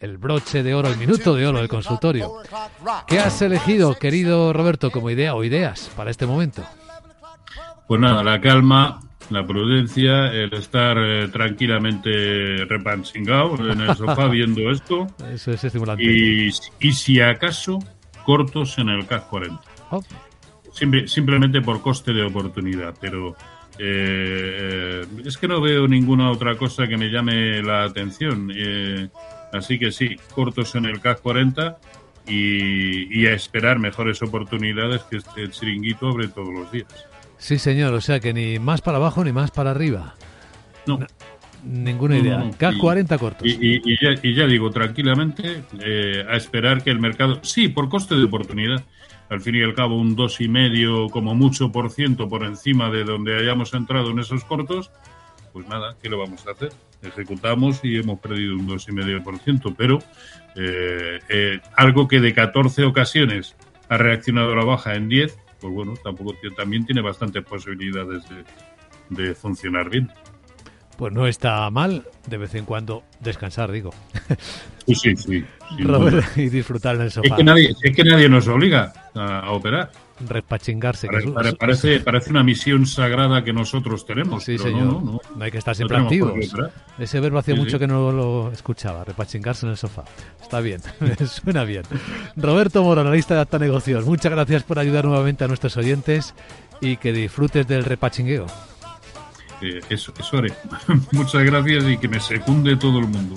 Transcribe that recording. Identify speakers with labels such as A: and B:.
A: el broche de oro, el minuto de oro del consultorio. ¿Qué has elegido, querido Roberto, como idea o ideas para este momento?
B: Pues nada, la calma, la prudencia, el estar eh, tranquilamente repanchingado en el sofá viendo esto.
A: Eso es estimulante.
B: Y, y si acaso, cortos en el CAC 40. simplemente por coste de oportunidad, pero eh, es que no veo ninguna otra cosa que me llame la atención. Eh, así que sí, cortos en el CAC 40 y, y a esperar mejores oportunidades que este chiringuito abre todos los días.
A: Sí, señor, o sea que ni más para abajo ni más para arriba.
B: No.
A: ninguna idea. CAC 40 cortos.
B: Y, ya, digo, tranquilamente, eh, a esperar que el mercado, sí, por coste de oportunidad, al fin y al cabo un dos y medio como mucho por ciento por encima de donde hayamos entrado en esos cortos, pues nada, ¿qué lo vamos a hacer? Ejecutamos y hemos perdido un dos y medio por ciento, pero eh, eh, algo que de 14 ocasiones ha reaccionado a la baja en 10, pues bueno, tampoco también tiene bastantes posibilidades de, funcionar bien.
A: Pues no está mal de vez en cuando descansar, digo.
B: Sí, sí, sí.
A: y disfrutar en el sofá.
B: Es que nadie, es que nadie nos obliga a, operar.
A: Respachingarse.
B: parece, parece una misión sagrada que nosotros tenemos.
A: Sí, señor. No, no, hay que estar siempre activos. Ese verbo hacía mucho que no lo escuchaba, repachingarse en el sofá. Está bien, suena bien. Roberto Moro, analista de Acta Negocios, muchas gracias por ayudar nuevamente a nuestros oyentes y que disfrutes del repachingueo.
B: Eh, eso, eso haré. muchas gracias y que me secunde todo el mundo.